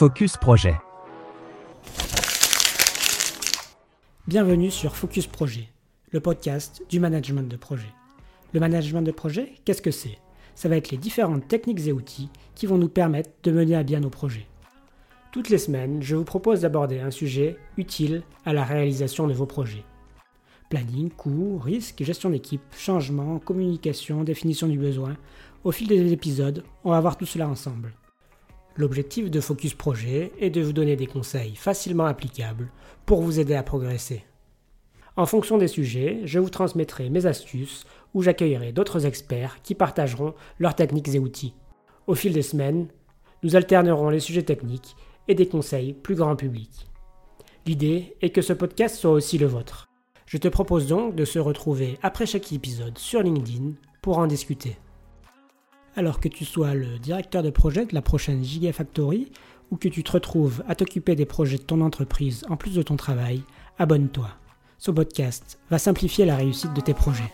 Focus Projet. Bienvenue sur Focus Projet, le podcast du management de projet. Le management de projet, qu'est-ce que c'est? Ça va être les différentes techniques et outils qui vont nous permettre de mener à bien nos projets. Toutes les semaines, je vous propose d'aborder un sujet utile à la réalisation de vos projets. Planning, coûts, risques, gestion d'équipe, changement, communication, définition du besoin. Au fil des épisodes, on va voir tout cela ensemble. L'objectif de Focus Projet est de vous donner des conseils facilement applicables pour vous aider à progresser. En fonction des sujets, je vous transmettrai mes astuces ou j'accueillerai d'autres experts qui partageront leurs techniques et outils. Au fil des semaines, nous alternerons les sujets techniques et des conseils plus grand public. L'idée est que ce podcast soit aussi le vôtre. Je te propose donc de se retrouver après chaque épisode sur LinkedIn pour en discuter. Alors que tu sois le directeur de projet de la prochaine Gigafactory ou que tu te retrouves à t'occuper des projets de ton entreprise en plus de ton travail, abonne-toi. Ce podcast va simplifier la réussite de tes projets.